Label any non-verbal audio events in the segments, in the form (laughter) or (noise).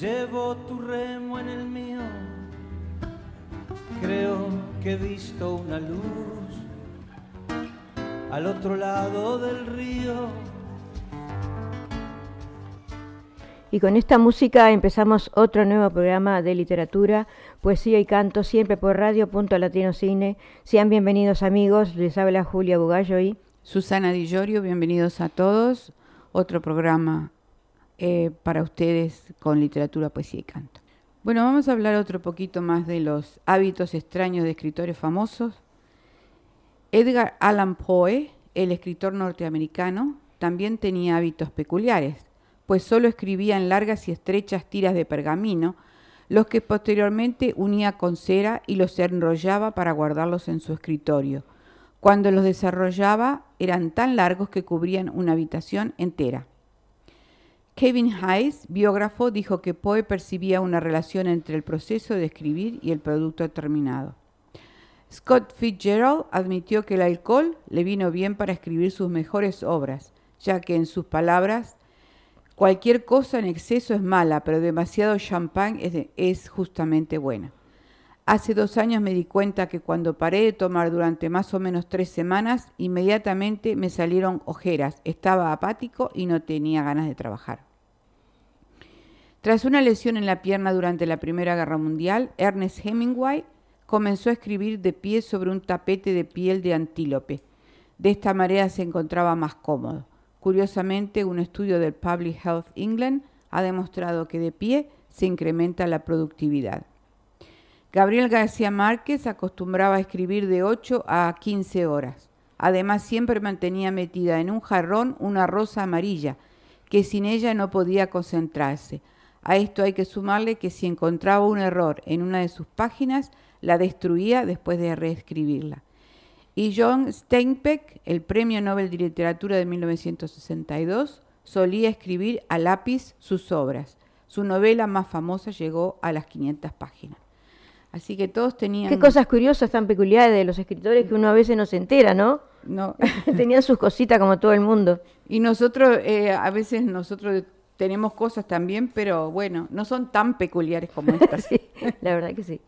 Llevo tu remo en el mío, creo que he visto una luz al otro lado del río. Y con esta música empezamos otro nuevo programa de literatura, poesía y canto, siempre por Radio Punto Latino Cine. Sean bienvenidos amigos, les habla Julia Bugallo y Susana Di Llorio, bienvenidos a todos. Otro programa eh, para ustedes con literatura, poesía y canto. Bueno, vamos a hablar otro poquito más de los hábitos extraños de escritores famosos. Edgar Allan Poe, el escritor norteamericano, también tenía hábitos peculiares pues solo escribía en largas y estrechas tiras de pergamino, los que posteriormente unía con cera y los enrollaba para guardarlos en su escritorio. Cuando los desarrollaba eran tan largos que cubrían una habitación entera. Kevin Hayes, biógrafo, dijo que Poe percibía una relación entre el proceso de escribir y el producto terminado. Scott Fitzgerald admitió que el alcohol le vino bien para escribir sus mejores obras, ya que en sus palabras Cualquier cosa en exceso es mala, pero demasiado champán es, justamente buena. Hace dos años me di cuenta que cuando paré de tomar durante más o menos tres semanas, inmediatamente me salieron ojeras, estaba apático y no tenía ganas de trabajar. Tras una lesión en la pierna durante la Primera Guerra Mundial, Ernest Hemingway comenzó a escribir de pie sobre un tapete de piel de antílope. De esta manera se encontraba más cómodo. Curiosamente, un estudio del Public Health England ha demostrado que de pie se incrementa la productividad. Gabriel García Márquez acostumbraba a escribir de 8 a 15 horas. Además, siempre mantenía metida en un jarrón una rosa amarilla, que sin ella no podía concentrarse. A esto hay que sumarle que si encontraba un error en una de sus páginas, la destruía después de reescribirla y John Steinbeck, el Premio Nobel de Literatura de 1962, solía escribir a lápiz sus obras. Su novela más famosa llegó a las 500 páginas. Así que todos tenían... Qué cosas curiosas tan peculiares de los escritores que uno a veces no se entera, ¿no? No. (laughs) tenían sus cositas como todo el mundo. Y nosotros, eh, a veces nosotros tenemos cosas también, pero bueno, no son tan peculiares como (laughs) estas. sí, la verdad que sí.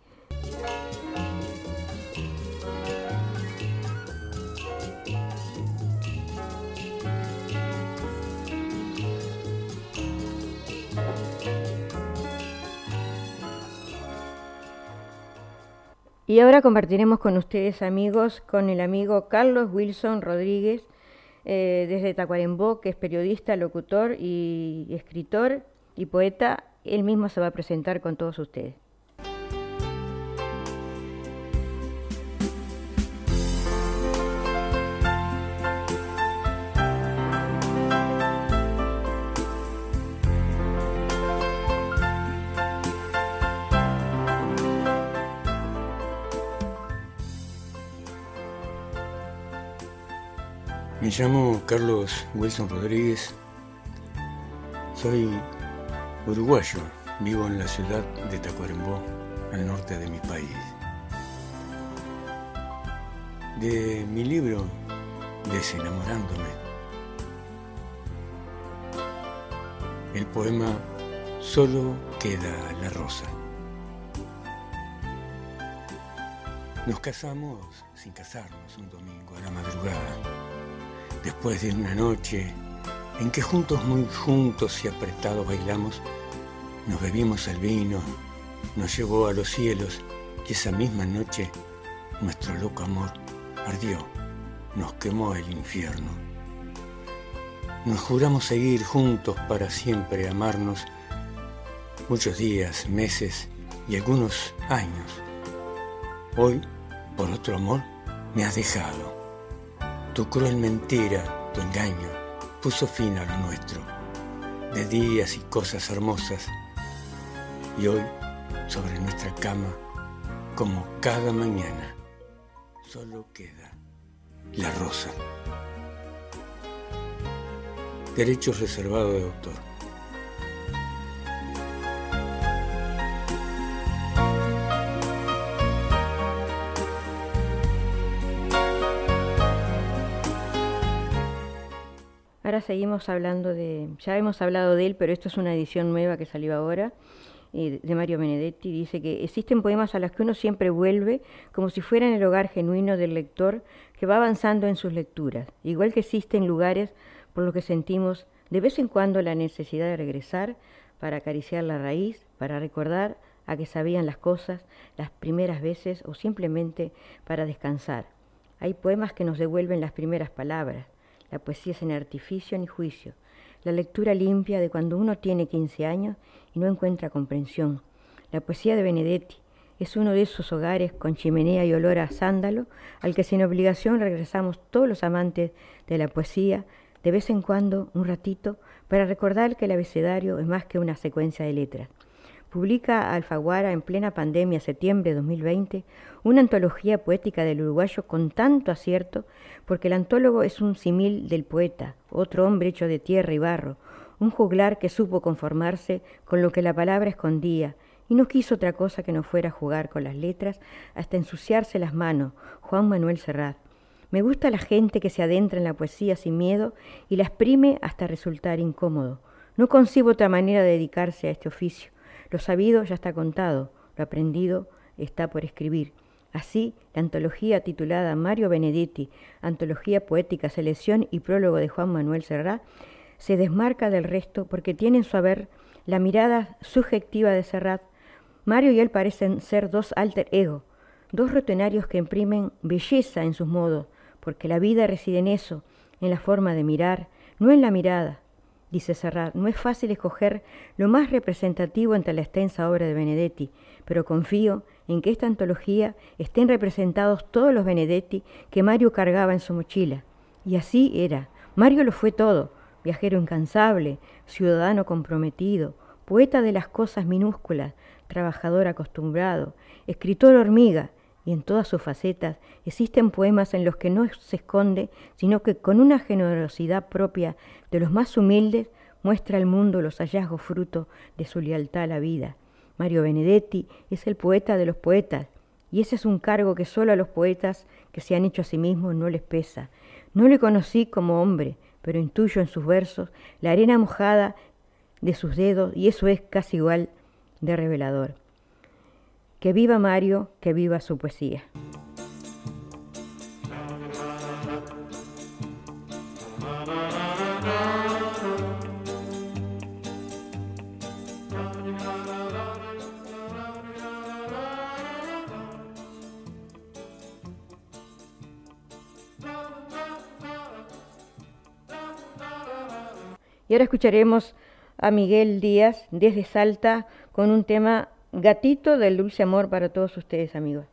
Y ahora compartiremos con ustedes, amigos, con el amigo Carlos Wilson Rodríguez, eh, desde Tacuarembó, que es periodista, locutor y escritor y poeta. Él mismo se va a presentar con todos ustedes. Llamo Carlos Wilson Rodríguez, soy uruguayo, vivo en la ciudad de Tacuarembó, al norte de mi país. De mi libro Desenamorándome, el poema Solo queda la rosa. Nos casamos sin casarnos un domingo a la madrugada después de una noche en que juntos, muy juntos y apretados bailamos, nos bebimos el vino, nos llevó a los cielos y esa misma noche nuestro loco amor ardió, nos quemó el infierno. Nos juramos seguir juntos para siempre amarnos muchos días, meses y algunos años. Hoy, por otro amor, me has dejado. Tu cruel mentira, tu engaño, puso fin a lo nuestro, de días y cosas hermosas. Y hoy, sobre nuestra cama, como cada mañana, solo queda la rosa. Derechos reservados de autor. Seguimos hablando de, ya hemos hablado de él, pero esto es una edición nueva que salió ahora, eh, de Mario Benedetti. Dice que existen poemas a los que uno siempre vuelve, como si fueran el hogar genuino del lector que va avanzando en sus lecturas, igual que existen lugares por los que sentimos de vez en cuando la necesidad de regresar para acariciar la raíz, para recordar a que sabían las cosas las primeras veces o simplemente para descansar. Hay poemas que nos devuelven las primeras palabras, la poesía es en artificio ni juicio. La lectura limpia de cuando uno tiene 15 años y no encuentra comprensión. La poesía de Benedetti es uno de esos hogares con chimenea y olor a sándalo al que sin obligación regresamos todos los amantes de la poesía de vez en cuando, un ratito, para recordar que el abecedario es más que una secuencia de letras publica Alfaguara en plena pandemia, septiembre de 2020, una antología poética del uruguayo con tanto acierto, porque el antólogo es un simil del poeta, otro hombre hecho de tierra y barro, un juglar que supo conformarse con lo que la palabra escondía, y no quiso otra cosa que no fuera jugar con las letras hasta ensuciarse las manos, Juan Manuel Serrat. Me gusta la gente que se adentra en la poesía sin miedo y la exprime hasta resultar incómodo. No concibo otra manera de dedicarse a este oficio. Lo sabido ya está contado, lo aprendido está por escribir. Así, la antología titulada Mario Benedetti, Antología Poética, Selección y Prólogo de Juan Manuel Serrat, se desmarca del resto porque tiene en su haber la mirada subjetiva de Serrat. Mario y él parecen ser dos alter ego, dos rutinarios que imprimen belleza en sus modos, porque la vida reside en eso, en la forma de mirar, no en la mirada dice Serrat, no es fácil escoger lo más representativo entre la extensa obra de Benedetti, pero confío en que esta antología estén representados todos los Benedetti que Mario cargaba en su mochila. Y así era. Mario lo fue todo, viajero incansable, ciudadano comprometido, poeta de las cosas minúsculas, trabajador acostumbrado, escritor hormiga, y en todas sus facetas existen poemas en los que no se esconde, sino que con una generosidad propia de los más humildes muestra al mundo los hallazgos fruto de su lealtad a la vida. Mario Benedetti es el poeta de los poetas, y ese es un cargo que solo a los poetas que se han hecho a sí mismos no les pesa. No le conocí como hombre, pero intuyo en sus versos la arena mojada de sus dedos, y eso es casi igual de revelador. Que viva Mario, que viva su poesía. Y ahora escucharemos a Miguel Díaz desde Salta con un tema Gatito del dulce amor para todos ustedes, amigos.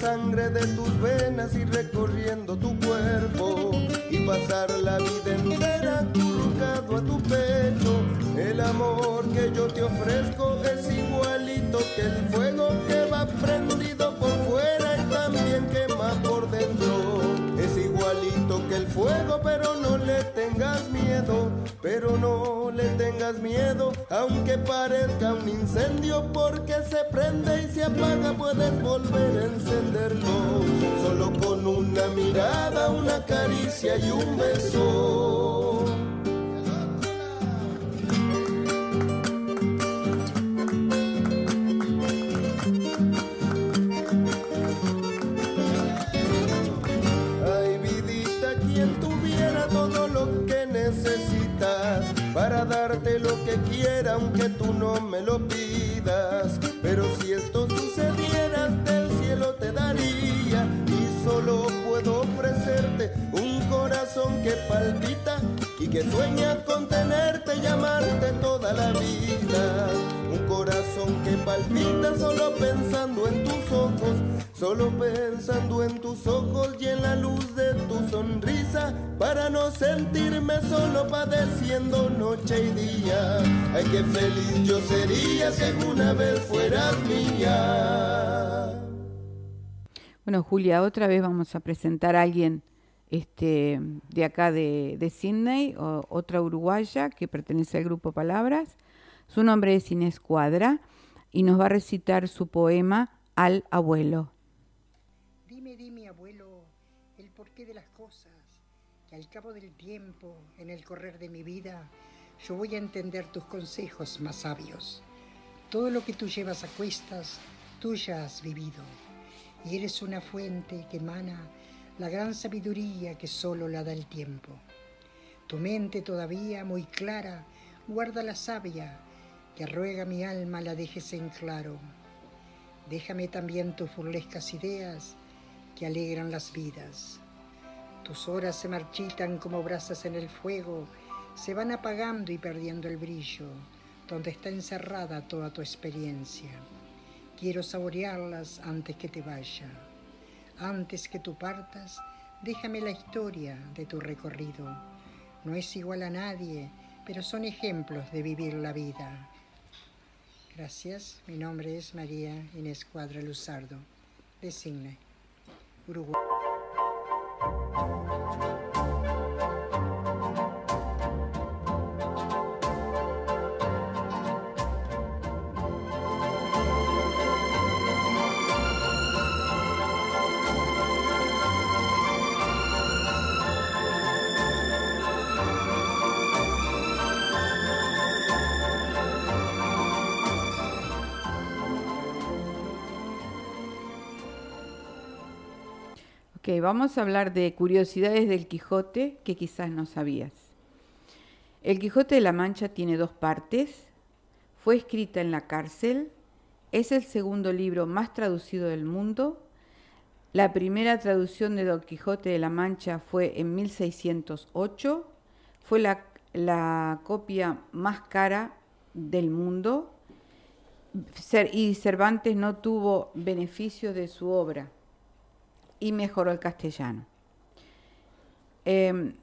Sangre de tus venas y recorriendo tu cuerpo, y pasar la vida entera acurrucado a tu pecho. El amor que yo te ofrezco que el fuego que va prendido por fuera y también quema por dentro. Es igualito que el fuego, pero no le tengas miedo, pero no le tengas miedo, aunque parezca un incendio, porque se prende y se apaga, puedes volver a encenderlo, solo con una mirada, una caricia y un beso. Quiera, aunque tú no me lo pidas. Pero si esto sucediera, del cielo te daría y solo puedo ofrecerte un corazón que palpita y que sueña con tenerte y amarte toda la vida. Un corazón que palpita solo pensando en tus ojos, solo pensando en tus ojos y en la luz de tu sonrisa, para no sentirme solo padeciendo noche y día. Ay, qué feliz yo sería si alguna vez fueras mía. Bueno, Julia, otra vez vamos a presentar a alguien este, de acá de, de Sydney, otra uruguaya que pertenece al grupo Palabras. Su nombre es Inés Cuadra y nos va a recitar su poema Al abuelo. Dime, dime, abuelo, el porqué de las cosas, que al cabo del tiempo, en el correr de mi vida, yo voy a entender tus consejos más sabios. Todo lo que tú llevas a cuestas, tú ya has vivido, y eres una fuente que emana la gran sabiduría que solo la da el tiempo. Tu mente todavía muy clara guarda la savia que ruega mi alma la dejes en claro. Déjame también tus burlescas ideas que alegran las vidas. Tus horas se marchitan como brasas en el fuego, se van apagando y perdiendo el brillo, donde está encerrada toda tu experiencia. Quiero saborearlas antes que te vaya. Antes que tú partas, déjame la historia de tu recorrido. No es igual a nadie, pero son ejemplos de vivir la vida. Gracias. Mi nombre es María Inés Cuadra Luzardo, de Signe, 그리고. Vamos a hablar de curiosidades del Quijote que quizás no sabías. El Quijote de la Mancha tiene dos partes. Fue escrita en la cárcel. Es el segundo libro más traducido del mundo. La primera traducción de Don Quijote de la Mancha fue en 1608. Fue la, la copia más cara del mundo. Y Cervantes no tuvo beneficio de su obra y mejoró el castellano. Em,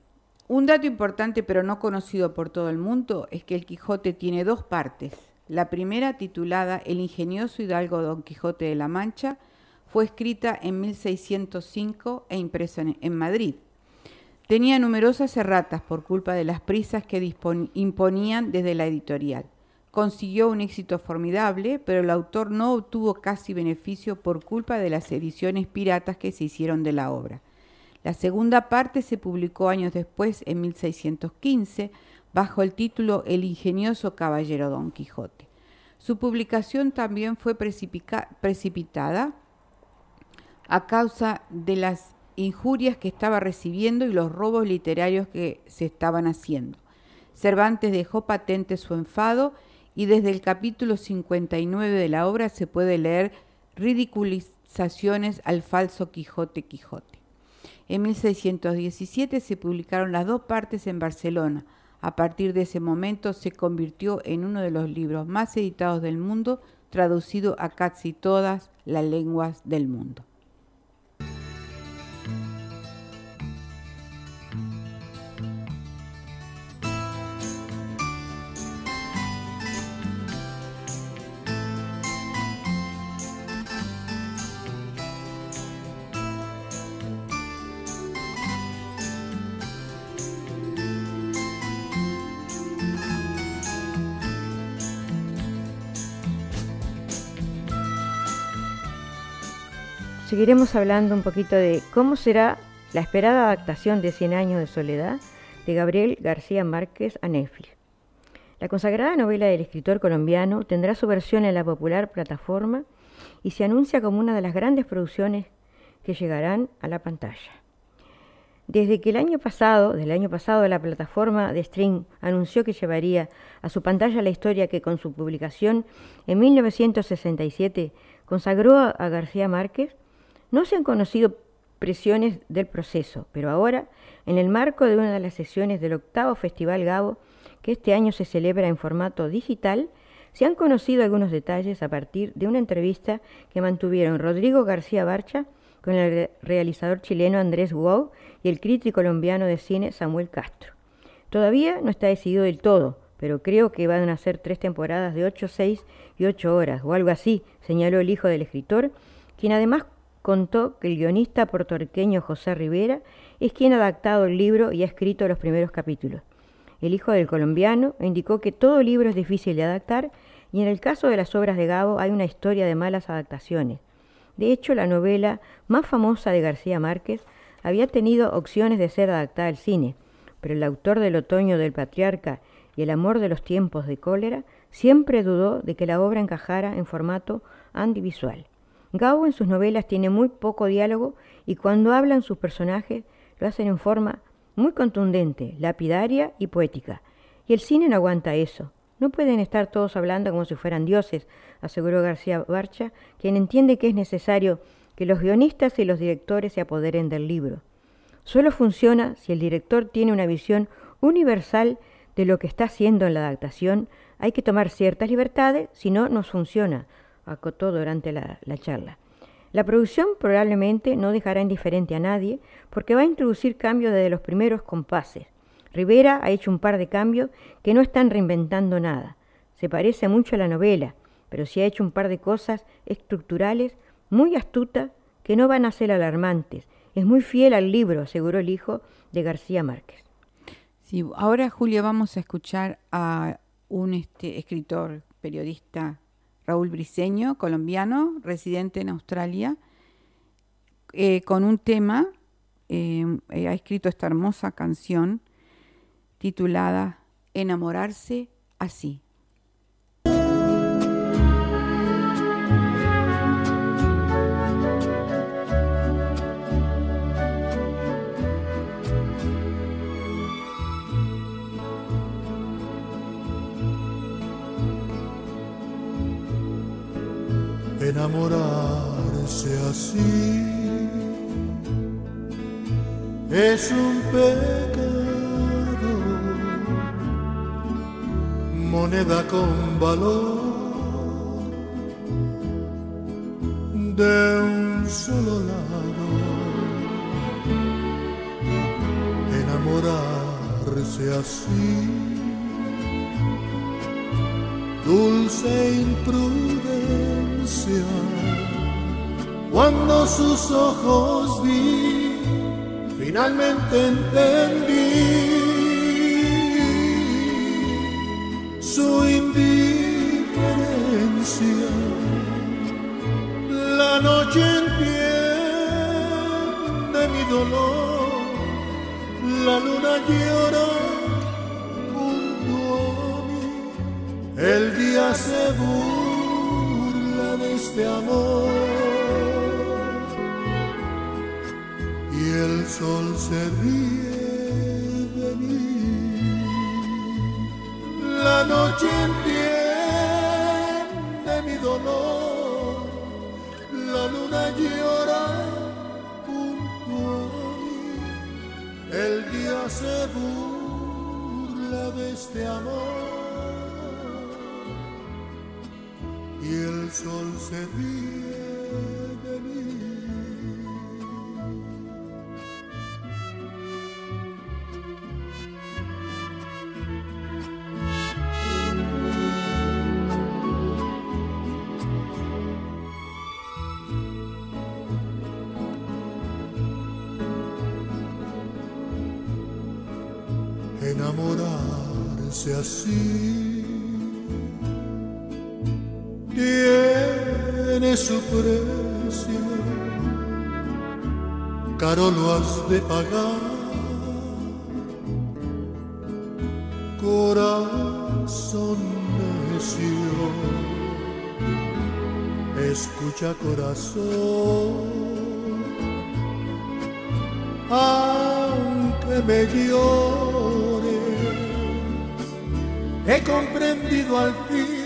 un dato importante pero no conocido por todo el mundo es que el Quijote tiene dos partes. La primera, titulada El ingenioso hidalgo Don Quijote de la Mancha, fue escrita en 1605 e impresa en Madrid. Tenía numerosas erratas por culpa de las prisas que imponían desde la editorial consiguió un éxito formidable, pero el autor no obtuvo casi beneficio por culpa de las ediciones piratas que se hicieron de la obra. La segunda parte se publicó años después, en 1615, bajo el título El ingenioso caballero Don Quijote. Su publicación también fue precipitada a causa de las injurias que estaba recibiendo y los robos literarios que se estaban haciendo. Cervantes dejó patente su enfado y desde el capítulo 59 de la obra se puede leer ridiculizaciones al falso Quijote Quijote. En 1617 se publicaron las dos partes en Barcelona. A partir de ese momento se convirtió en uno de los libros más editados del mundo, traducido a casi todas las lenguas del mundo. Seguiremos hablando un poquito de cómo será la esperada adaptación de Cien años de soledad de Gabriel García Márquez a Netflix. La consagrada novela del escritor colombiano tendrá su versión en la popular plataforma y se anuncia como una de las grandes producciones que llegarán a la pantalla. Desde que el año pasado, del año pasado, la plataforma de stream anunció que llevaría a su pantalla la historia que con su publicación en 1967 consagró a García Márquez, no se han conocido presiones del proceso, pero ahora, en el marco de una de las sesiones del octavo Festival Gabo, que este año se celebra en formato digital, se han conocido algunos detalles a partir de una entrevista que mantuvieron Rodrigo García Barcha con el realizador chileno Andrés Wow y el crítico colombiano de cine Samuel Castro. Todavía no está decidido del todo, pero creo que van a ser tres temporadas de 8, 6 y 8 horas, o algo así, señaló el hijo del escritor, quien además contó que el guionista puertorriqueño José Rivera es quien ha adaptado el libro y ha escrito los primeros capítulos. El hijo del colombiano indicó que todo libro es difícil de adaptar y en el caso de las obras de Gabo hay una historia de malas adaptaciones. De hecho, la novela más famosa de García Márquez había tenido opciones de ser adaptada al cine, pero el autor del Otoño del Patriarca y El amor de los tiempos de cólera siempre dudó de que la obra encajara en formato audiovisual. Gabo en sus novelas tiene muy poco diálogo y cuando hablan sus personajes lo hacen en forma muy contundente, lapidaria y poética. Y el cine no aguanta eso. No pueden estar todos hablando como si fueran dioses, aseguró García Barcha, quien entiende que es necesario que los guionistas y los directores se apoderen del libro. Solo funciona si el director tiene una visión universal de lo que está haciendo en la adaptación. Hay que tomar ciertas libertades, si no, no funciona, acotó durante la, la charla. La producción probablemente no dejará indiferente a nadie porque va a introducir cambios desde los primeros compases. Rivera ha hecho un par de cambios que no están reinventando nada. Se parece mucho a la novela, pero sí ha hecho un par de cosas estructurales muy astutas que no van a ser alarmantes. Es muy fiel al libro, aseguró el hijo de García Márquez. Sí, ahora Julia vamos a escuchar a un este, escritor, periodista, Raúl Briceño, colombiano, residente en Australia, eh, con un tema, eh, eh, ha escrito esta hermosa canción titulada Enamorarse así. Enamorarse así. Es un pecado, moneda con valor de un solo lado, enamorarse así dulce Cuando sus ojos vi, finalmente entendí su indiferencia. La noche entiende mi dolor, la luna llora El día se burla de este amor y el sol se ríe de mí. La noche entiende mi dolor, la luna llora junto a mí. El día se burla de este amor. Sol se ríe de mí. Enamorarse así su precio, caro lo has de pagar, corazón necio, escucha corazón, aunque me llores, he comprendido al fin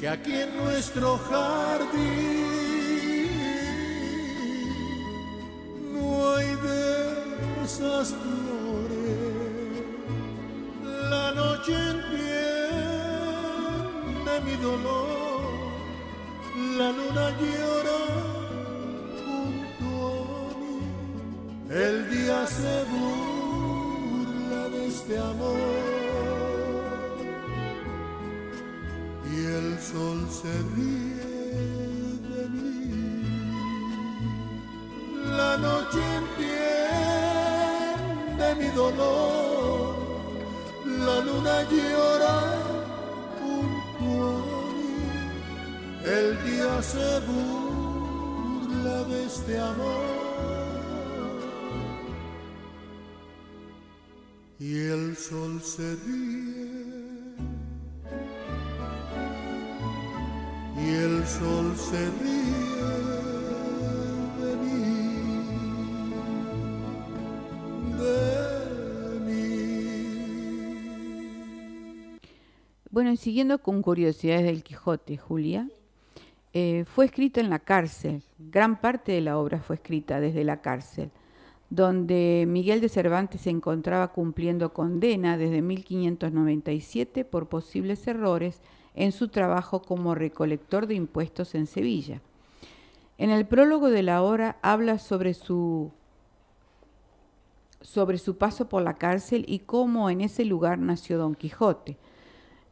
que aquí en nuestro jardín no hay de esas flores. La noche entiende mi dolor, la luna llora junto a mí, el día se burla de este amor. Sol se ríe de mí. noche entiende mi dolor, la luna llora junto a mí, el día se burla de este amor. Y el sol se ríe sol se de mí, de mí. Bueno, y siguiendo con curiosidades del Quijote, Julia, eh, fue escrita en la cárcel. Gran parte de la obra fue escrita desde la cárcel, donde Miguel de Cervantes se encontraba cumpliendo condena desde 1597 por posibles errores en su trabajo como recolector de impuestos en Sevilla. En el prólogo de la obra habla sobre su, sobre su paso por la cárcel y cómo en ese lugar nació Don Quijote.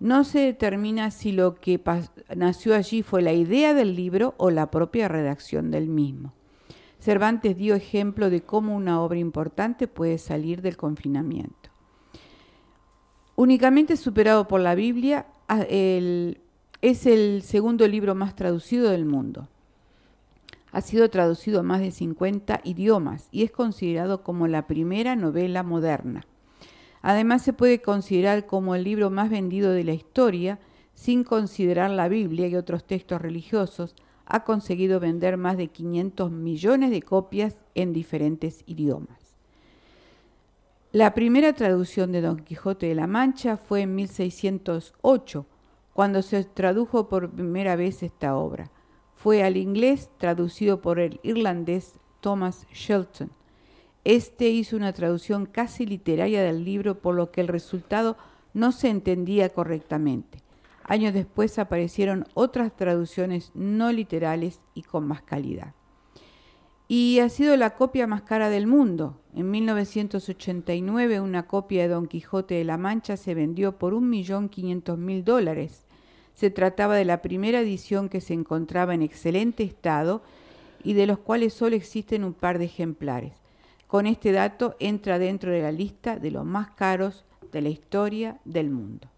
No se determina si lo que nació allí fue la idea del libro o la propia redacción del mismo. Cervantes dio ejemplo de cómo una obra importante puede salir del confinamiento. Únicamente superado por la Biblia, es el segundo libro más traducido del mundo. Ha sido traducido a más de 50 idiomas y es considerado como la primera novela moderna. Además se puede considerar como el libro más vendido de la historia, sin considerar la Biblia y otros textos religiosos, ha conseguido vender más de 500 millones de copias en diferentes idiomas. La primera traducción de Don Quijote de la Mancha fue en 1608, cuando se tradujo por primera vez esta obra. Fue al inglés traducido por el irlandés Thomas Shelton. Este hizo una traducción casi literaria del libro, por lo que el resultado no se entendía correctamente. Años después aparecieron otras traducciones no literales y con más calidad y ha sido la copia más cara del mundo. En 1989 una copia de Don Quijote de la Mancha se vendió por 1.500.000 dólares. Se trataba de la primera edición que se encontraba en excelente estado y de los cuales solo existen un par de ejemplares. Con este dato entra dentro de la lista de los más caros de la historia del mundo.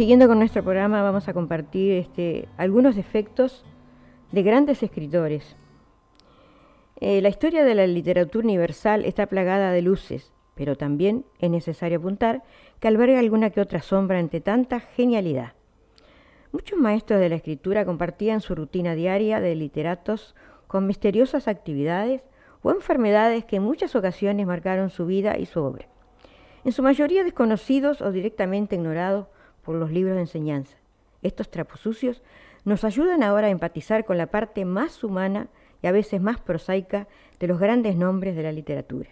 Siguiendo con nuestro programa vamos a compartir este, algunos efectos de grandes escritores. Eh, la historia de la literatura universal está plagada de luces, pero también es necesario apuntar que alberga alguna que otra sombra ante tanta genialidad. Muchos maestros de la escritura compartían su rutina diaria de literatos con misteriosas actividades o enfermedades que en muchas ocasiones marcaron su vida y su obra. En su mayoría desconocidos o directamente ignorados por los libros de enseñanza. Estos trapos sucios nos ayudan ahora a empatizar con la parte más humana y a veces más prosaica de los grandes nombres de la literatura.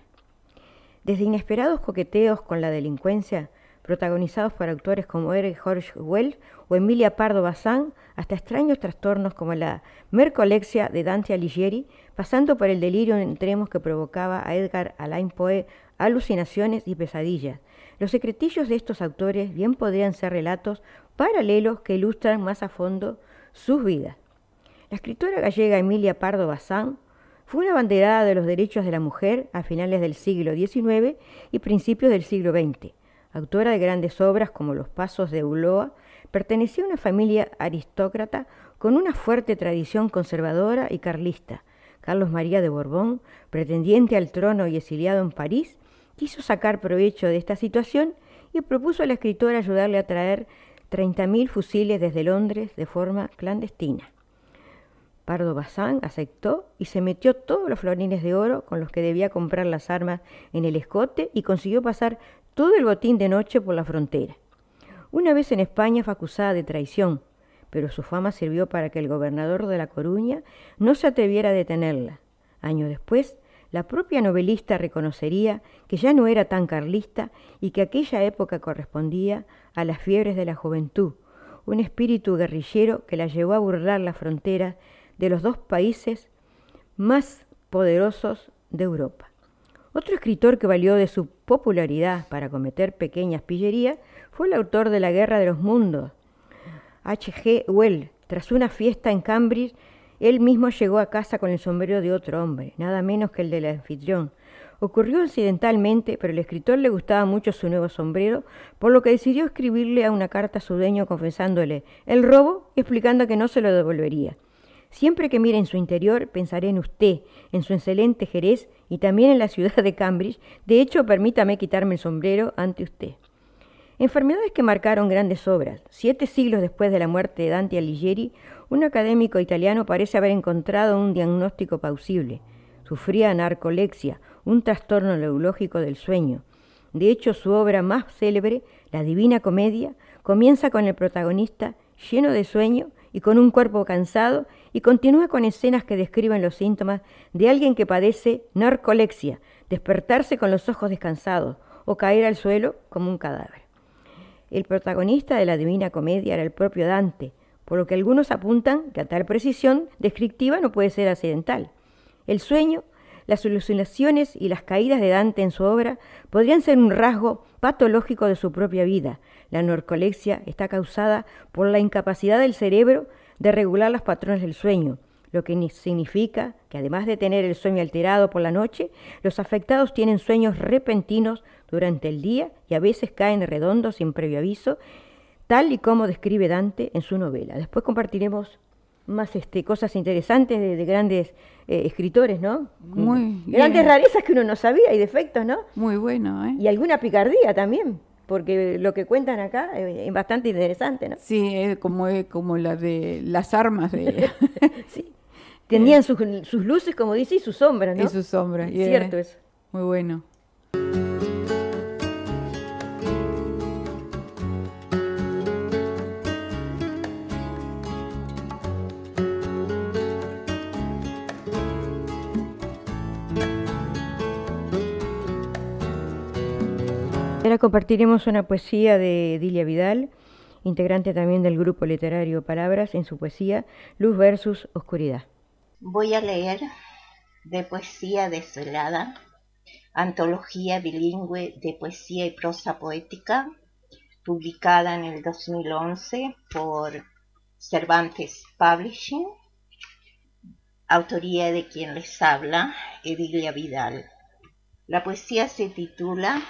Desde inesperados coqueteos con la delincuencia, protagonizados por autores como Eric George Wells o Emilia Pardo Bazán, hasta extraños trastornos como la mercolexia de Dante Alighieri, pasando por el delirio en extremos que provocaba a Edgar Allan Poe alucinaciones y pesadillas, los secretillos de estos autores bien podrían ser relatos paralelos que ilustran más a fondo sus vidas. La escritora gallega Emilia Pardo Bazán fue una banderada de los derechos de la mujer a finales del siglo XIX y principios del siglo XX. Autora de grandes obras como Los Pasos de Uloa, pertenecía a una familia aristócrata con una fuerte tradición conservadora y carlista. Carlos María de Borbón, pretendiente al trono y exiliado en París, quiso sacar provecho de esta situación y propuso a la escritora ayudarle a traer 30.000 fusiles desde Londres de forma clandestina. Pardo Bazán aceptó y se metió todos los florines de oro con los que debía comprar las armas en el escote y consiguió pasar todo el botín de noche por la frontera. Una vez en España fue acusada de traición, pero su fama sirvió para que el gobernador de La Coruña no se atreviera a detenerla. Años después, la propia novelista reconocería que ya no era tan carlista y que aquella época correspondía a las fiebres de la juventud, un espíritu guerrillero que la llevó a burlar las fronteras de los dos países más poderosos de Europa. Otro escritor que valió de su popularidad para cometer pequeñas pillerías fue el autor de La Guerra de los Mundos, H.G. Wells. Tras una fiesta en Cambridge, él mismo llegó a casa con el sombrero de otro hombre, nada menos que el del anfitrión. Ocurrió accidentalmente, pero al escritor le gustaba mucho su nuevo sombrero, por lo que decidió escribirle a una carta a su dueño confesándole el robo explicando que no se lo devolvería. Siempre que mire en su interior, pensaré en usted, en su excelente Jerez y también en la ciudad de Cambridge. De hecho, permítame quitarme el sombrero ante usted. Enfermedades que marcaron grandes obras. Siete siglos después de la muerte de Dante Alighieri, un académico italiano parece haber encontrado un diagnóstico plausible. Sufría narcolexia, un trastorno neurológico del sueño. De hecho, su obra más célebre, La Divina Comedia, comienza con el protagonista lleno de sueño y con un cuerpo cansado y continúa con escenas que describen los síntomas de alguien que padece narcolexia, despertarse con los ojos descansados o caer al suelo como un cadáver. El protagonista de la Divina Comedia era el propio Dante, por lo que algunos apuntan que a tal precisión descriptiva no puede ser accidental. El sueño, las alucinaciones y las caídas de Dante en su obra podrían ser un rasgo patológico de su propia vida. La narcolexia está causada por la incapacidad del cerebro de regular los patrones del sueño, lo que significa que además de tener el sueño alterado por la noche, los afectados tienen sueños repentinos durante el día y a veces caen redondos sin previo aviso, tal y como describe Dante en su novela. Después compartiremos más este, cosas interesantes de, grandes eh, escritores, ¿no? Muy Grandes rarezas que uno no sabía y defectos, ¿no? Muy bueno, ¿eh? Y alguna picardía también porque lo que cuentan acá es bastante interesante, ¿no? Sí, es como, es como la de las armas de... (laughs) (laughs) sí. Tenían sus, sus, luces, como dice, y sus sombras, ¿no? Y sus sombras. Cierto eso. Muy bueno. Ahora compartiremos una poesía de Dilia Vidal, integrante también del grupo literario Palabras, en su poesía Luz versus Oscuridad. Voy a leer de Poesía Desolada, antología bilingüe de poesía y prosa poética, publicada en el 2011 por Cervantes Publishing, autoría de quien les habla, Edilia Vidal. La poesía se titula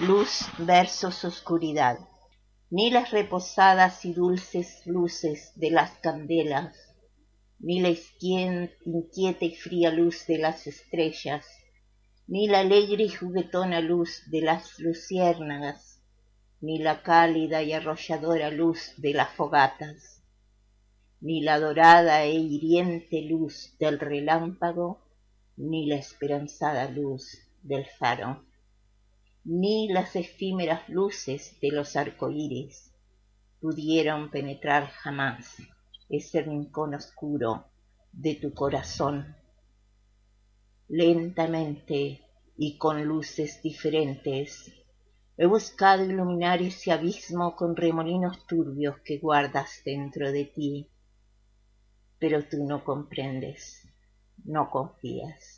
luz versus oscuridad, ni las reposadas y dulces luces de las candelas, ni la inquieta y fría luz de las estrellas, ni la alegre y juguetona luz de las luciérnagas, ni la cálida y arrolladora luz de las fogatas, ni la dorada e hiriente luz del relámpago, ni la esperanzada luz del faro ni las efímeras luces de los arcoíris pudieron penetrar jamás ese rincón oscuro de tu corazón. Lentamente y con luces diferentes he buscado iluminar ese abismo con remolinos turbios que guardas dentro de ti, pero tú no comprendes, no confías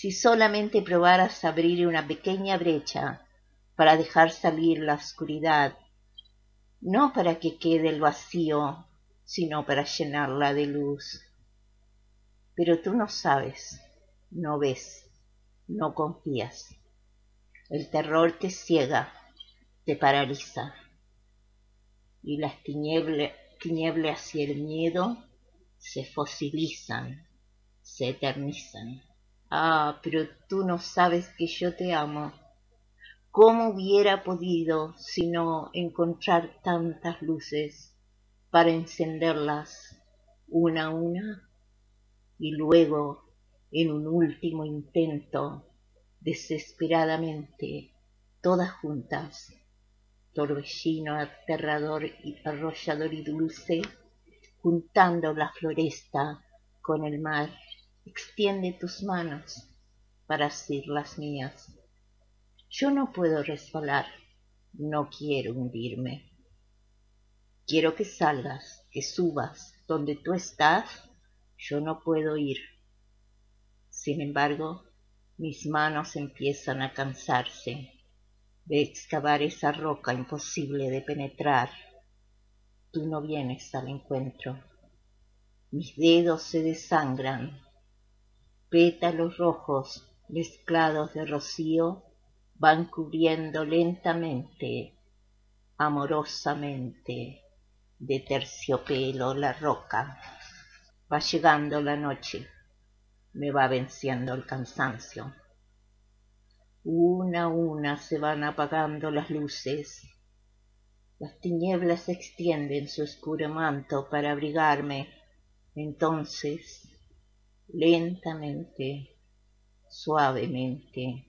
si solamente probaras abrir una pequeña brecha para dejar salir la oscuridad, no para que quede el vacío, sino para llenarla de luz. Pero tú no sabes, no ves, no confías. El terror te ciega, te paraliza. Y las tinieblas y el miedo se fosilizan, se eternizan. Ah, pero tú no sabes que yo te amo. ¿Cómo hubiera podido sino encontrar tantas luces para encenderlas una a una y luego, en un último intento, desesperadamente, todas juntas, torbellino aterrador y arrollador y dulce, juntando la floresta con el mar extiende tus manos para asir las mías. Yo no puedo resbalar, no quiero hundirme. Quiero que salgas, que subas donde tú estás, yo no puedo ir. Sin embargo, mis manos empiezan a cansarse de excavar esa roca imposible de penetrar. Tú no vienes al encuentro. Mis dedos se desangran. Pétalos rojos mezclados de rocío van cubriendo lentamente, amorosamente, de terciopelo la roca. Va llegando la noche, me va venciendo el cansancio. Una a una se van apagando las luces. Las tinieblas extienden su oscuro manto para abrigarme. Entonces, lentamente, suavemente,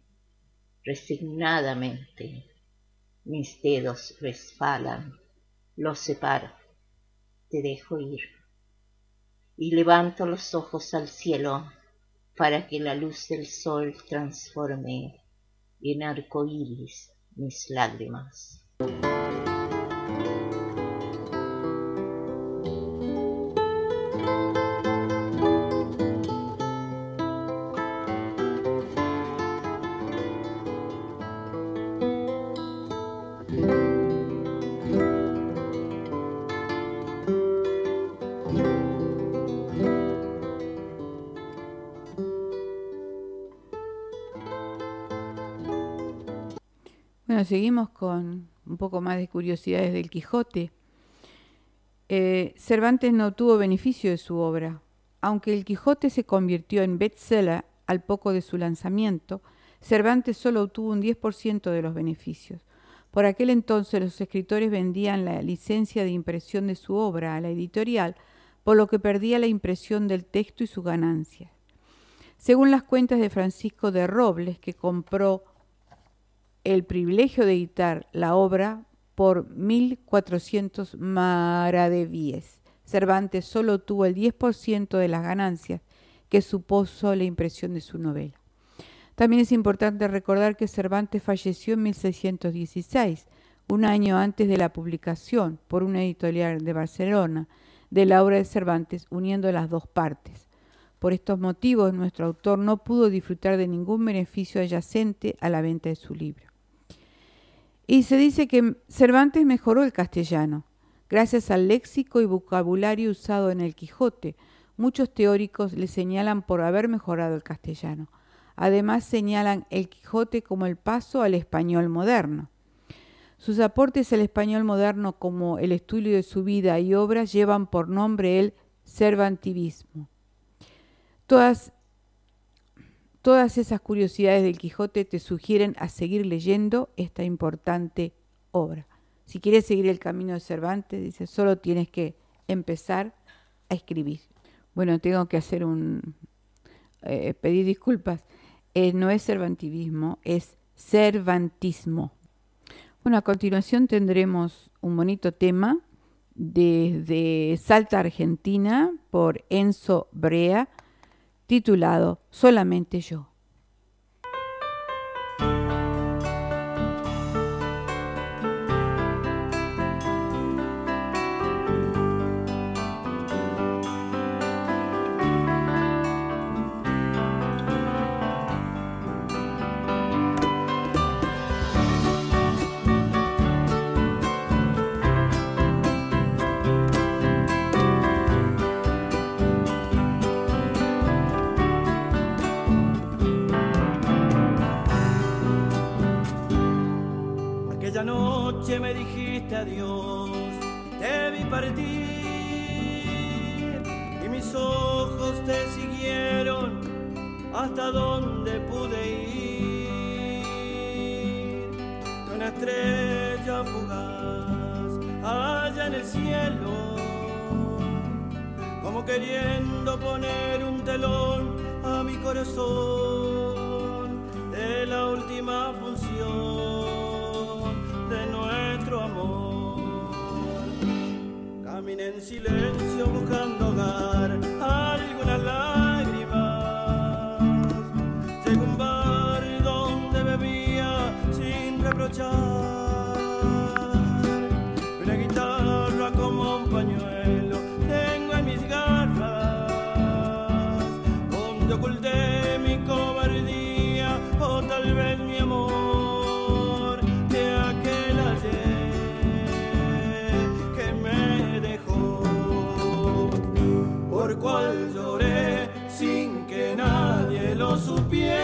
resignadamente, mis dedos resbalan, los separo, te dejo ir. Y levanto los ojos al cielo para que la luz del sol transforme en arco iris mis lágrimas. Seguimos con un poco más de curiosidades del Quijote. Eh, Cervantes no tuvo beneficio de su obra. Aunque el Quijote se convirtió en bestseller al poco de su lanzamiento, Cervantes solo obtuvo un 10% de los beneficios. Por aquel entonces los escritores vendían la licencia de impresión de su obra a la editorial, por lo que perdía la impresión del texto y su ganancia. Según las cuentas de Francisco de Robles, que compró el privilegio de editar la obra por 1.400 maravedíes. Cervantes solo tuvo el 10% de las ganancias que supuso la impresión de su novela. También es importante recordar que Cervantes falleció en 1616, un año antes de la publicación por una editorial de Barcelona de la obra de Cervantes, uniendo las dos partes. Por estos motivos, nuestro autor no pudo disfrutar de ningún beneficio adyacente a la venta de su libro. Y se dice que Cervantes mejoró el castellano. Gracias al léxico y vocabulario usado en el Quijote, muchos teóricos le señalan por haber mejorado el castellano. Además señalan el Quijote como el paso al español moderno. Sus aportes al español moderno como el estudio de su vida y obras llevan por nombre el cervantivismo. Todas Todas esas curiosidades del Quijote te sugieren a seguir leyendo esta importante obra. Si quieres seguir el camino de Cervantes, dice, solo tienes que empezar a escribir. Bueno, tengo que hacer un... Eh, pedir disculpas. Eh, no es cervantivismo, es cervantismo. Bueno, a continuación tendremos un bonito tema desde Salta, Argentina, por Enzo Brea titulado Solamente yo. Estrella fugaz allá en el cielo, como queriendo poner un telón a mi corazón de la última función de nuestro amor. Caminé en silencio buscando hogar, nadie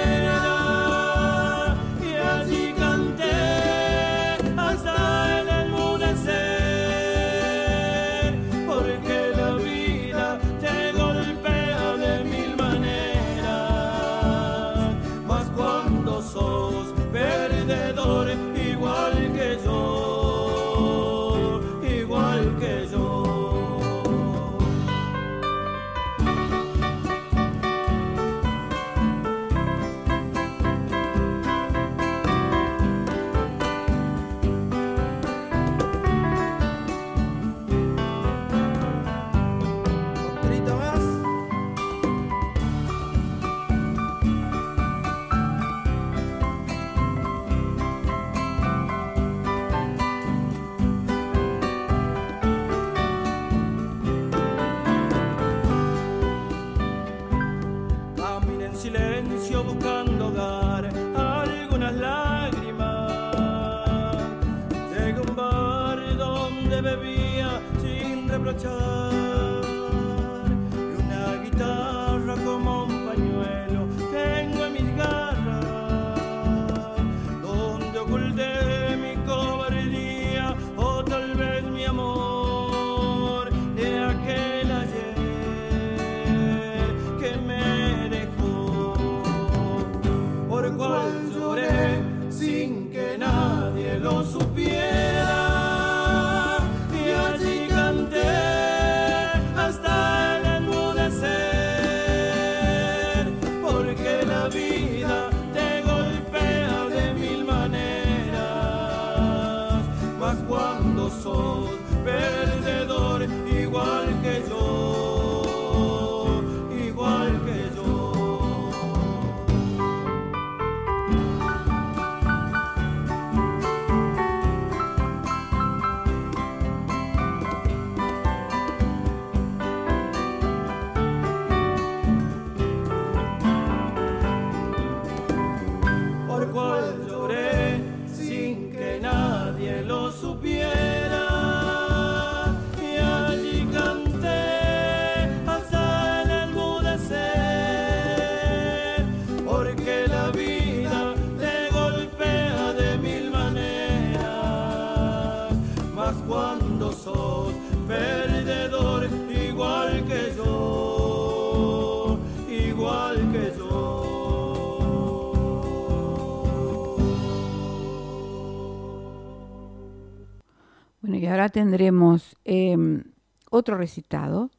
Y ahora tendremos em, otro recitado,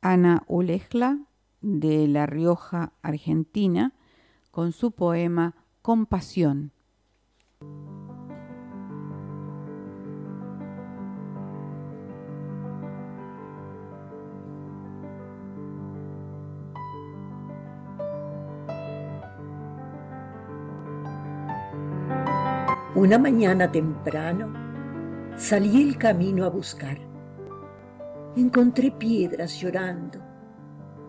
Ana Ulejla, de La Rioja, Argentina, con su poema Compasión. Una mañana temprano salí el camino a buscar. Encontré piedras llorando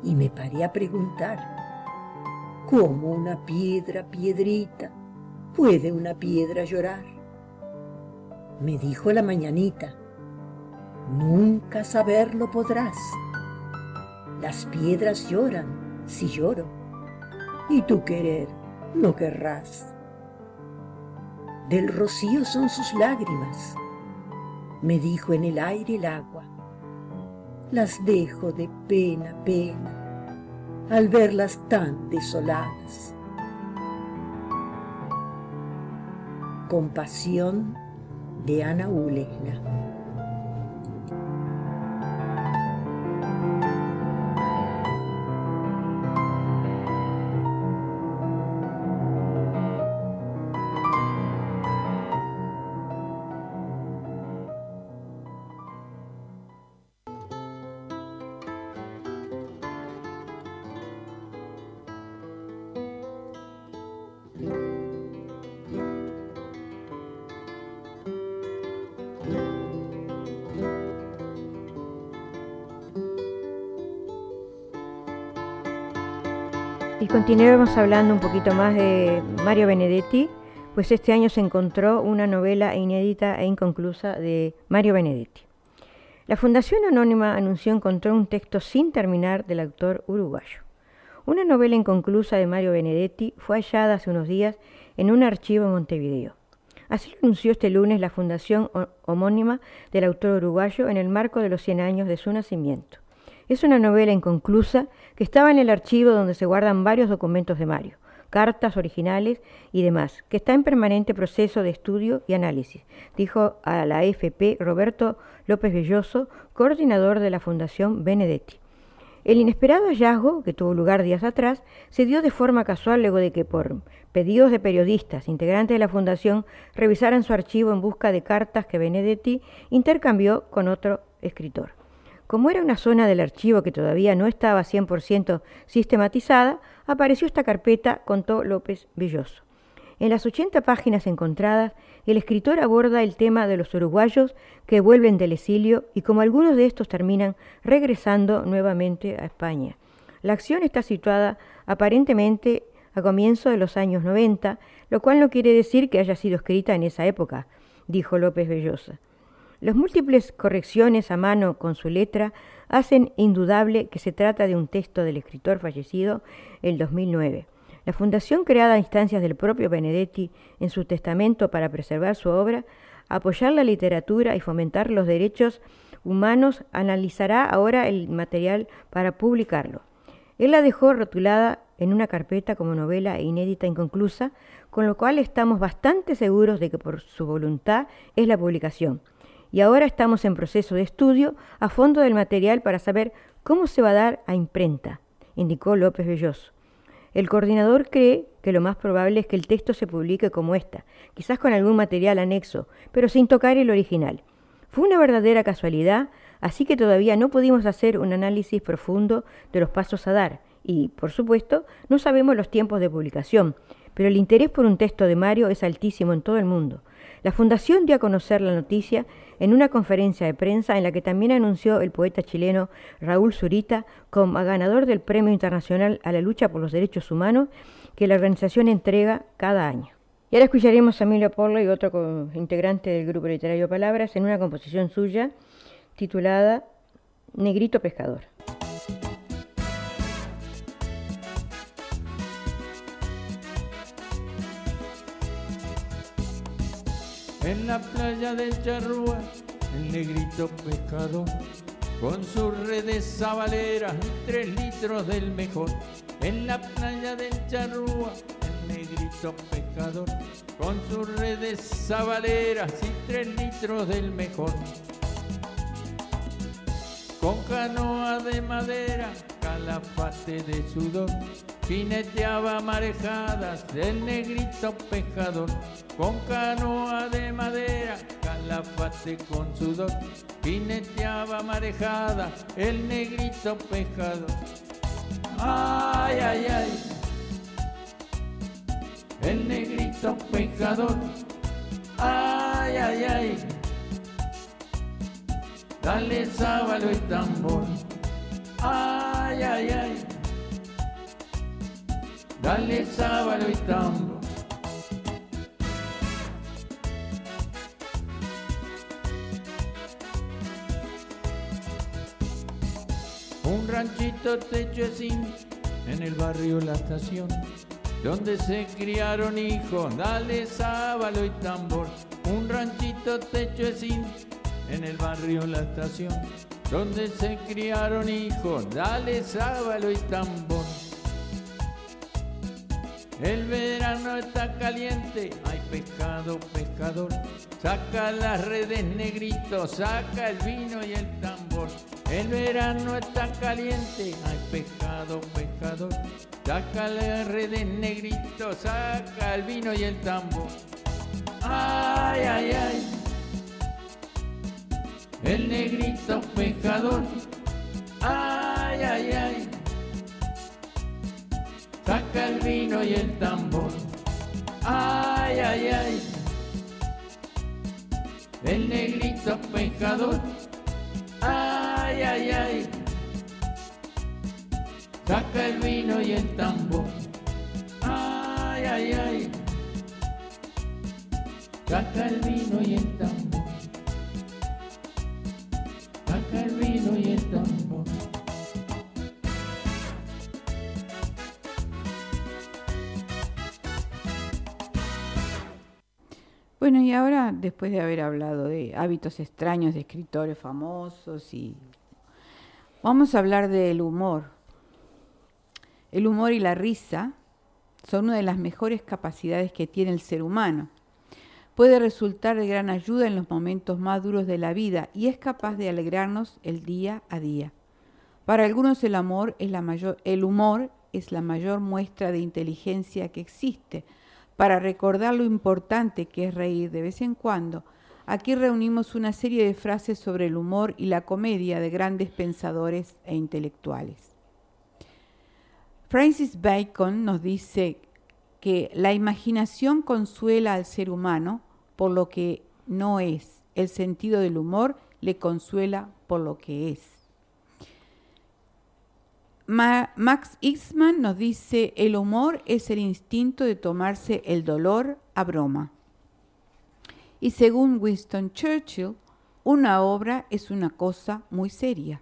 y me paré a preguntar, ¿cómo una piedra, piedrita, puede una piedra llorar? Me dijo la mañanita, nunca saberlo podrás. Las piedras lloran si lloro y tu querer no querrás. Del rocío son sus lágrimas, me dijo en el aire el agua. Las dejo de pena pena al verlas tan desoladas. Compasión de Ana Ulesla. Continuemos hablando un poquito más de Mario Benedetti, pues este año se encontró una novela inédita e inconclusa de Mario Benedetti. La Fundación Anónima anunció encontró un texto sin terminar del autor uruguayo. Una novela inconclusa de Mario Benedetti fue hallada hace unos días en un archivo en Montevideo. Así lo anunció este lunes la Fundación homónima del autor uruguayo en el marco de los 100 años de su nacimiento. Es una novela inconclusa que estaba en el archivo donde se guardan varios documentos de Mario, cartas originales y demás, que está en permanente proceso de estudio y análisis, dijo a la AFP Roberto López Belloso, coordinador de la Fundación Benedetti. El inesperado hallazgo, que tuvo lugar días atrás, se dio de forma casual luego de que, por pedidos de periodistas integrantes de la Fundación, revisaran su archivo en busca de cartas que Benedetti intercambió con otro escritor. Como era una zona del archivo que todavía no estaba 100% sistematizada, apareció esta carpeta, contó López Belloso. En las 80 páginas encontradas, el escritor aborda el tema de los uruguayos que vuelven del exilio y como algunos de estos terminan regresando nuevamente a España. La acción está situada aparentemente a comienzos de los años 90, lo cual no quiere decir que haya sido escrita en esa época, dijo López Bellosa. Las múltiples correcciones a mano con su letra hacen indudable que se trata de un texto del escritor fallecido el 2009. La fundación creada a instancias del propio Benedetti en su testamento para preservar su obra, apoyar la literatura y fomentar los derechos humanos, analizará ahora el material para publicarlo. Él la dejó rotulada en una carpeta como novela inédita inconclusa, con lo cual estamos bastante seguros de que por su voluntad es la publicación y ahora estamos en proceso de estudio a fondo del material para saber cómo se va a dar a imprenta, indicó López Belloso. El coordinador cree que lo más probable es que el texto se publique como esta, quizás con algún material anexo, pero sin tocar el original. Fue una verdadera casualidad, así que todavía no pudimos hacer un análisis profundo de los pasos a dar y, por supuesto, no sabemos los tiempos de publicación, pero el interés por un texto de Mario es altísimo en todo el mundo. La Fundación dio a conocer la noticia en una conferencia de prensa en la que también anunció el poeta chileno Raúl Zurita como ganador del Premio Internacional a la Lucha por los Derechos Humanos que la organización entrega cada año. Y ahora escucharemos a Emilio Porlo y otro integrante del grupo literario Palabras en una composición suya titulada Negrito Pescador. En la playa del Charrúa, el negrito pescador, con sus redes sabaleras y tres litros del mejor. En la playa del Charrúa, el negrito pescador, con sus redes sabaleras y tres litros del mejor. Con canoa de madera, calafate de sudor, Jineteaba marejadas del negrito pescador, con canoa de madera, calafate con sudor. Jineteaba marejadas el negrito pescador. Ay, ay, ay, el negrito pescador. Ay, ay, ay, dale sábalo y tambor. Ay, ay, ay dale sábalo y tambo. Un ranchito techo zinc en el barrio La Estación, donde se criaron hijos, dale sábalo y tambor. Un ranchito techo zinc en el barrio La Estación, donde se criaron hijos, dale sábalo y tambor. El verano está caliente, hay pescado, pescador. Saca las redes negrito, saca el vino y el tambor. El verano está caliente, hay pescado, pescador. Saca las redes negrito, saca el vino y el tambor. Ay, ay, ay el negrito pecador. Ay, ay, ay. Saca el vino y el tambor. Ay, ay, ay. El negrito pecador. Ay, ay, ay. Saca el vino y el tambor. Ay, ay, ay. Saca el vino y el tambor el vino y el tambor. Bueno, y ahora, después de haber hablado de hábitos extraños de escritores famosos y... Vamos a hablar del humor. El humor y la risa son una de las mejores capacidades que tiene el ser humano. Puede resultar de gran ayuda en los momentos más duros de la vida y es capaz de alegrarnos el día a día. Para algunos el amor es la mayor, el humor es la mayor muestra de inteligencia que existe para recordar lo importante que es reír de vez en cuando, aquí reunimos una serie de frases sobre el humor y la comedia de grandes pensadores e intelectuales. Francis Bacon nos dice que la imaginación consuela al ser humano por lo que no es, el sentido del humor le consuela por lo que es. Max Eastman nos dice, el humor es el instinto de tomarse el dolor a broma. Y según Winston Churchill, una obra es una cosa muy seria.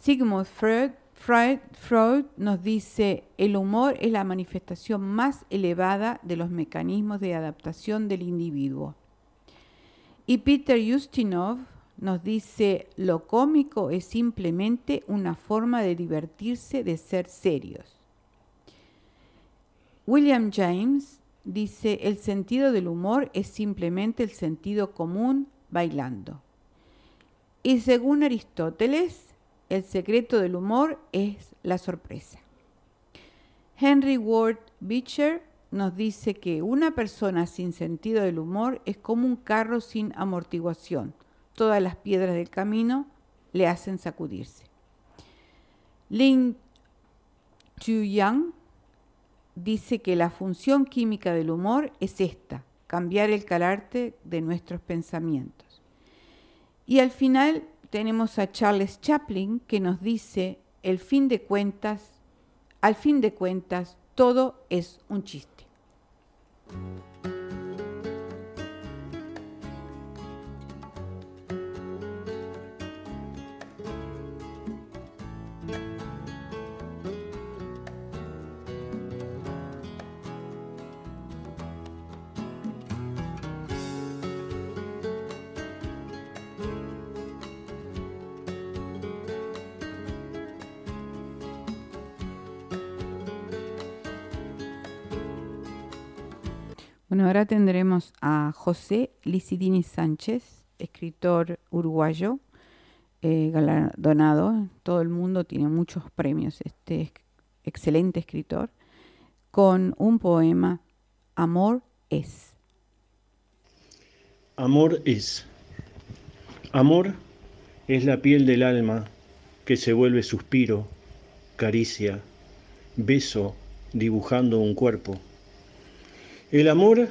Sigmund Freud, Freud, nos dice, el humor es la manifestación más elevada de los mecanismos de adaptación del individuo. Y Peter Ustinov nos dice, lo cómico es simplemente una forma de divertirse, de ser serios. William James dice, el sentido del humor es simplemente el sentido común bailando. Y según Aristóteles, el secreto del humor es la sorpresa. Henry Ward Beecher nos dice que una persona sin sentido del humor es como un carro sin amortiguación todas las piedras del camino le hacen sacudirse. Lin Yang dice que la función química del humor es esta, cambiar el carácter de nuestros pensamientos. Y al final tenemos a Charles Chaplin que nos dice, el fin de cuentas, al fin de cuentas, todo es un chiste. Bueno, ahora tendremos a José Licidini Sánchez, escritor uruguayo, eh, galardonado. Todo el mundo tiene muchos premios, este excelente escritor, con un poema, Amor es. Amor es. Amor es la piel del alma que se vuelve suspiro, caricia, beso, dibujando un cuerpo el amor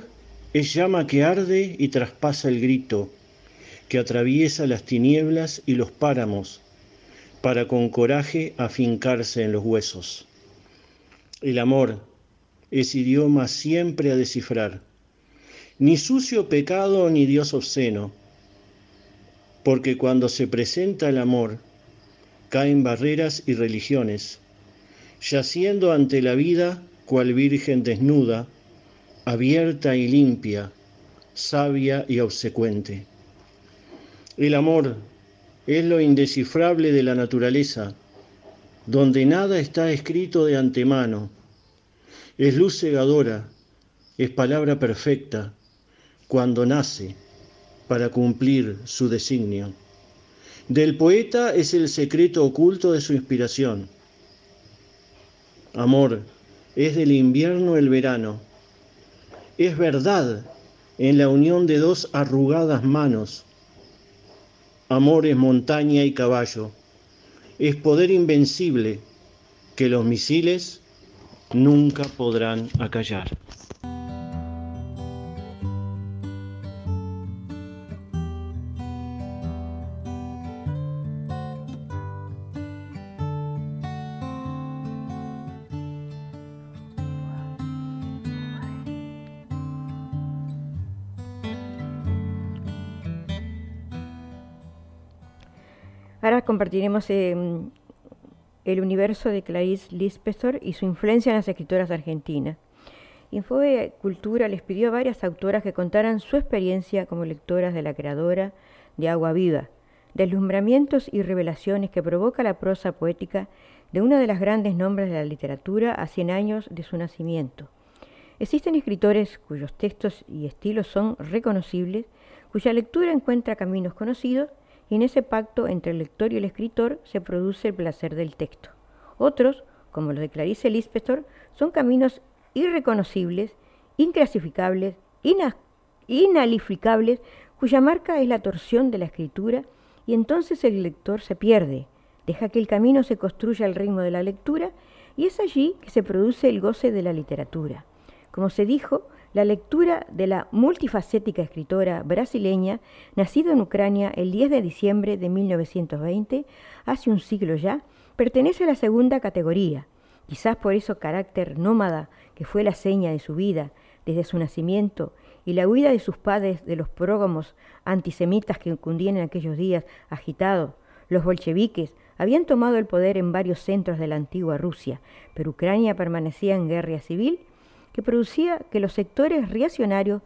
es llama que arde y traspasa el grito, que atraviesa las tinieblas y los páramos, para con coraje afincarse en los huesos. El amor es idioma siempre a descifrar, ni sucio pecado ni Dios obsceno, porque cuando se presenta el amor, caen barreras y religiones, yaciendo ante la vida cual virgen desnuda, abierta y limpia, sabia y obsecuente. El amor es lo indescifrable de la naturaleza, donde nada está escrito de antemano. Es luz cegadora, es palabra perfecta, cuando nace para cumplir su designio. Del poeta es el secreto oculto de su inspiración. Amor es del invierno el verano, es verdad en la unión de dos arrugadas manos. Amor es montaña y caballo, es poder invencible que los misiles nunca podrán acallar. Compartiremos em, el universo de Clarice Lispector y su influencia en las escritoras argentinas. Info Cultura les pidió a varias autoras que contaran su experiencia como lectoras de la creadora de Agua Viva, deslumbramientos y revelaciones que provoca la prosa poética de una de las grandes nombres de la literatura a 100 años de su nacimiento. Existen escritores cuyos textos y estilos son reconocibles, cuya lectura encuentra caminos conocidos y en ese pacto entre el lector y el escritor se produce el placer del texto. Otros, como los de Clarice Lispector, son caminos irreconocibles, inclasificables, inalificables, cuya marca es la torsión de la escritura y entonces el lector se pierde, deja que el camino se construya al ritmo de la lectura y es allí que se produce el goce de la literatura. Como se dijo, la lectura de la multifacética escritora brasileña, nacida en Ucrania el 10 de diciembre de 1920, hace un siglo ya, pertenece a la segunda categoría, quizás por eso carácter nómada que fue la seña de su vida desde su nacimiento y la huida de sus padres de los prógamos antisemitas que cundían en aquellos días agitados. Los bolcheviques habían tomado el poder en varios centros de la antigua Rusia, pero Ucrania permanecía en guerra civil que producía que los sectores reaccionarios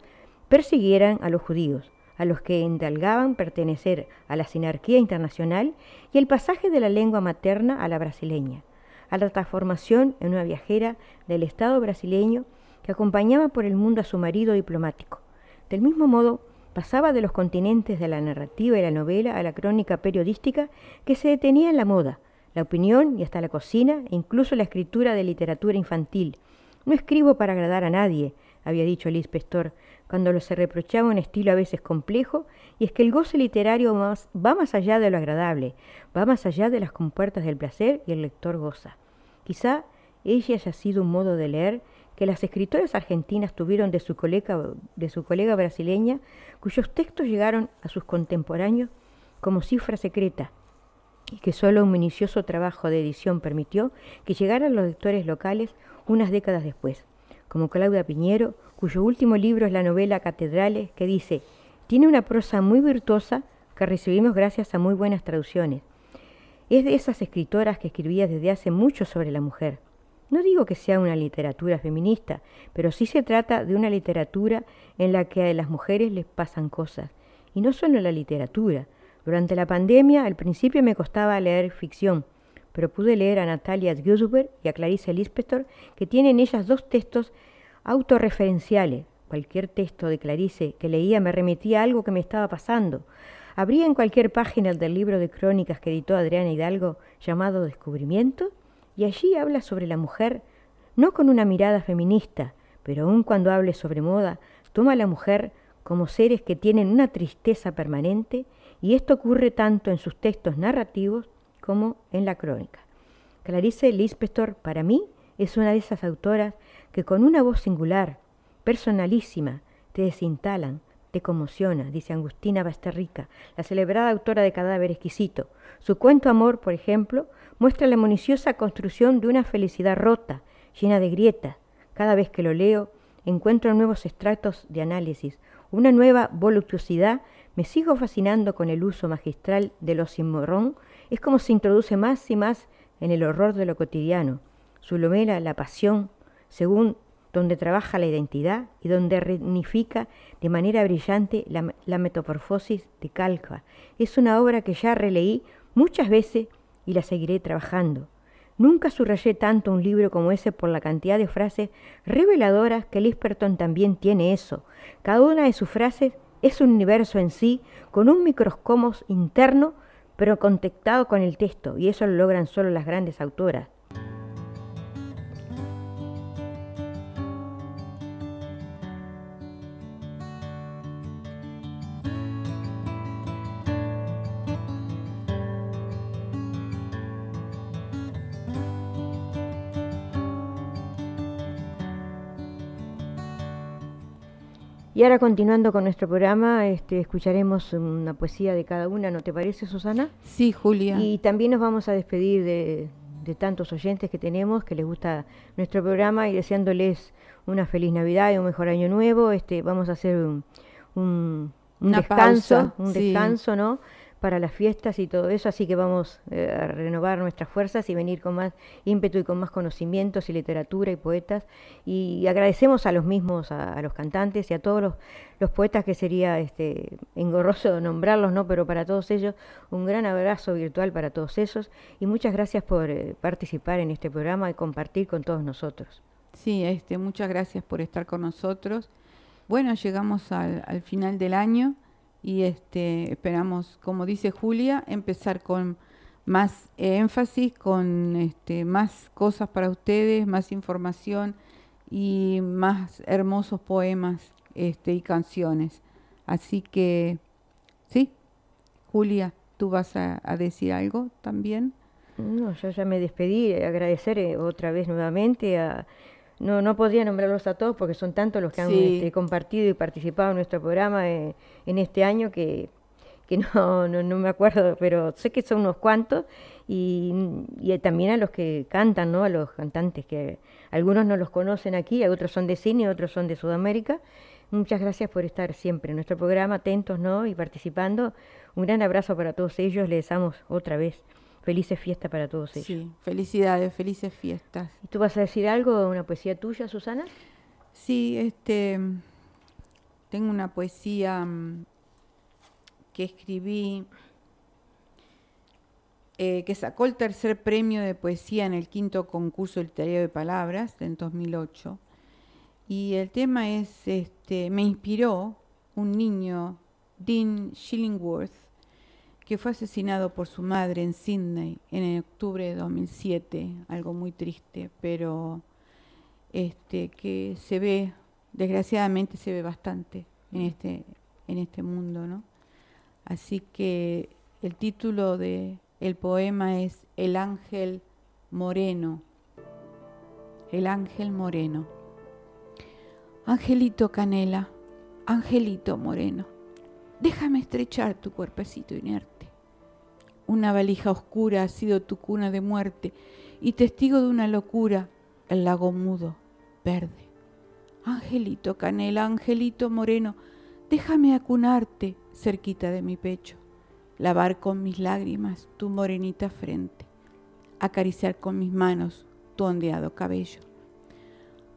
persiguieran a los judíos, a los que endalgaban pertenecer a la sinarquía internacional y el pasaje de la lengua materna a la brasileña, a la transformación en una viajera del Estado brasileño que acompañaba por el mundo a su marido diplomático. Del mismo modo, pasaba de los continentes de la narrativa y la novela a la crónica periodística que se detenía en la moda, la opinión y hasta la cocina e incluso la escritura de literatura infantil, no escribo para agradar a nadie, había dicho Liz Pestor, cuando se reprochaba un estilo a veces complejo, y es que el goce literario va más allá de lo agradable, va más allá de las compuertas del placer y el lector goza. Quizá ella haya sido un modo de leer que las escritoras argentinas tuvieron de su colega, de su colega brasileña, cuyos textos llegaron a sus contemporáneos como cifra secreta, y que solo un minucioso trabajo de edición permitió que llegaran los lectores locales unas décadas después, como Claudia Piñero, cuyo último libro es la novela Catedrales, que dice, tiene una prosa muy virtuosa que recibimos gracias a muy buenas traducciones. Es de esas escritoras que escribía desde hace mucho sobre la mujer. No digo que sea una literatura feminista, pero sí se trata de una literatura en la que a las mujeres les pasan cosas. Y no solo la literatura. Durante la pandemia al principio me costaba leer ficción, pero pude leer a Natalia Ginsburg y a Clarice Lispector, que tienen ellas dos textos autorreferenciales. Cualquier texto de Clarice que leía me remitía a algo que me estaba pasando. Abría en cualquier página del libro de crónicas que editó Adriana Hidalgo llamado Descubrimiento, y allí habla sobre la mujer, no con una mirada feminista, pero aun cuando hable sobre moda, toma a la mujer como seres que tienen una tristeza permanente, y esto ocurre tanto en sus textos narrativos como en la crónica. Clarice Lispector, para mí, es una de esas autoras que con una voz singular, personalísima, te desintalan, te conmociona, dice Agustina Basterrica, la celebrada autora de Cadáver Exquisito. Su cuento Amor, por ejemplo, muestra la minuciosa construcción de una felicidad rota, llena de grietas. Cada vez que lo leo, encuentro nuevos estratos de análisis, una nueva voluptuosidad, me sigo fascinando con el uso magistral del osimorrón es como se introduce más y más en el horror de lo cotidiano. Su lomera, la pasión, según donde trabaja la identidad y donde reunifica de manera brillante la, la metamorfosis de Calca. Es una obra que ya releí muchas veces y la seguiré trabajando. Nunca subrayé tanto un libro como ese por la cantidad de frases reveladoras que Lisperton también tiene eso. Cada una de sus frases es un universo en sí, con un microscomos interno pero contactado con el texto, y eso lo logran solo las grandes autoras. Ahora continuando con nuestro programa, este, escucharemos una poesía de cada una, ¿no te parece, Susana? Sí, Julia. Y también nos vamos a despedir de, tantos oyentes que tenemos, que les gusta nuestro programa y deseándoles una feliz Navidad y un mejor año nuevo. Este, vamos a hacer un, descanso, un descanso, ¿no? Para las fiestas y todo eso, así que vamos eh, a renovar nuestras fuerzas y venir con más ímpetu y con más conocimientos y literatura y poetas. Y agradecemos a los mismos, a, los cantantes y a todos los, poetas que sería este, engorroso (laughs) nombrarlos, ¿no? pero para todos ellos un gran abrazo virtual para todos ellos y muchas gracias por eh, participar en este programa y compartir con todos nosotros. Sí, este, muchas gracias por estar con nosotros. Bueno, llegamos al final del año y este, esperamos, como dice Julia, empezar con más énfasis, con este, más cosas para ustedes, más información y más hermosos poemas este, y canciones. Así que, sí, Julia, ¿tú vas a, decir algo también? No, yo ya me despedí, agradecer eh, otra vez nuevamente a no, no podría nombrarlos a todos porque son tantos los que han este, compartido y participado en nuestro programa eh, en este año que, que no, (laughs) no, no, me acuerdo, pero sé que son unos cuantos y, y, también a los que cantan, ¿no? a los cantantes que algunos no los conocen aquí, otros son de cine, otros son de Sudamérica. Muchas gracias por estar siempre en nuestro programa, atentos ¿no? y participando. Un gran abrazo para todos ellos, les damos otra vez Felices fiestas para todos ellos. Sí, felicidades, felices fiestas. ¿Y tú vas a decir algo, una poesía tuya, Susana? Sí, este, tengo una poesía mm, que escribí, eh, que sacó el tercer premio de poesía en el quinto concurso literario de palabras en 2008. Y el tema es, este, me inspiró un niño, Dean Shillingworth, que fue asesinado por su madre en Sydney en octubre de 2007, algo muy triste, pero este, que se ve, desgraciadamente se ve bastante en este, en este mundo, ¿no? Así que el título de el poema es El ángel moreno. El ángel moreno. Angelito Canela, angelito moreno, déjame estrechar tu cuerpecito inerte una valija oscura ha sido tu cuna de muerte y testigo de una locura, el lago mudo, verde. Angelito canela, angelito moreno, déjame acunarte cerquita de mi pecho, lavar con mis lágrimas tu morenita frente, acariciar con mis manos tu ondeado cabello.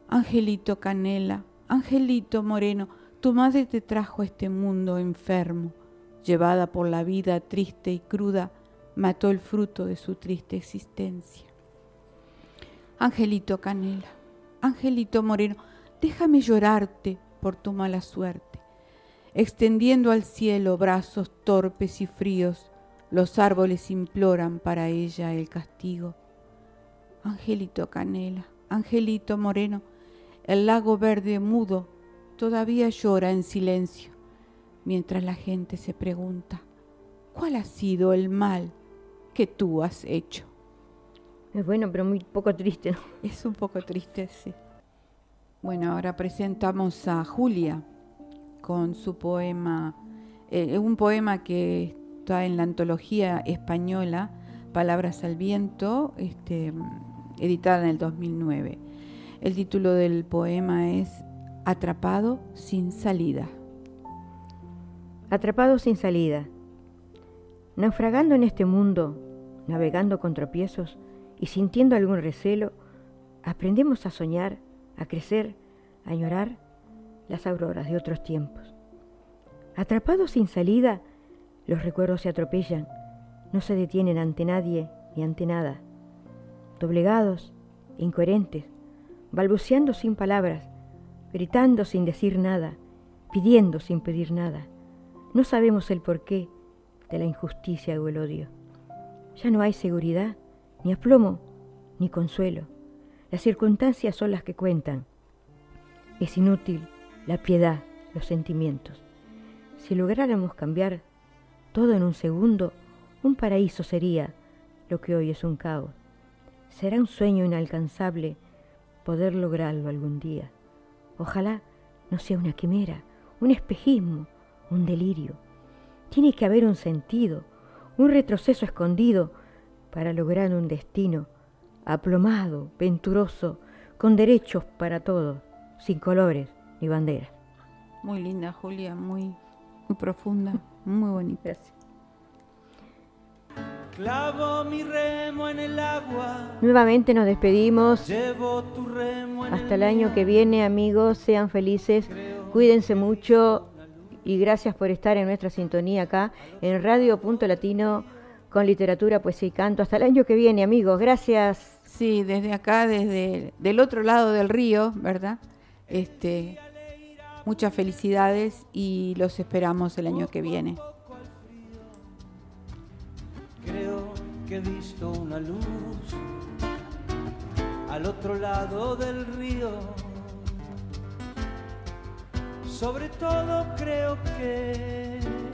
Angelito canela, angelito moreno, tu madre te trajo a este mundo enfermo, llevada por la vida triste y cruda, mató el fruto de su triste existencia. Angelito Canela, Angelito Moreno, déjame llorarte por tu mala suerte. Extendiendo al cielo brazos torpes y fríos, los árboles imploran para ella el castigo. Angelito Canela, Angelito Moreno, el lago verde mudo todavía llora en silencio, mientras la gente se pregunta, ¿cuál ha sido el mal que tú has hecho. Es bueno, pero muy poco triste. (laughs) Es un poco triste, sí. Bueno, ahora presentamos a Julia con su poema, eh, un poema que está en la antología española Palabras al Viento, este, editada en el 2009. El título del poema es Atrapado sin salida. Atrapado sin salida. Naufragando en este mundo, navegando con tropiezos y sintiendo algún recelo, aprendemos a soñar, a crecer, a añorar las auroras de otros tiempos. Atrapados sin salida, los recuerdos se atropellan, no se detienen ante nadie ni ante nada. Doblegados, incoherentes, balbuceando sin palabras, gritando sin decir nada, pidiendo sin pedir nada. No sabemos el porqué de la injusticia o el odio. Ya no hay seguridad, ni aplomo, ni consuelo. Las circunstancias son las que cuentan. Es inútil la piedad, los sentimientos. Si lográramos cambiar todo en un segundo, un paraíso sería lo que hoy es un caos. Será un sueño inalcanzable poder lograrlo algún día. Ojalá no sea una quimera, un espejismo, un delirio. Tiene que haber un sentido, un retroceso escondido para lograr un destino aplomado, venturoso, con derechos para todos, sin colores ni banderas. Muy linda, Julia, muy, muy profunda, (laughs) muy bonita. Clavo mi remo en el agua. Nuevamente nos despedimos. Llevo tu remo en Hasta el año que viene, amigos. Sean felices. Cuídense mucho. Y gracias por estar en nuestra sintonía acá en Radio Punto Latino con literatura, poesía y canto. Hasta el año que viene, amigos. Gracias. Sí, desde acá, desde del otro lado del río, ¿verdad? Este, muchas felicidades y los esperamos el año que viene. Creo que he visto una luz al otro lado del río. Sobre todo creo que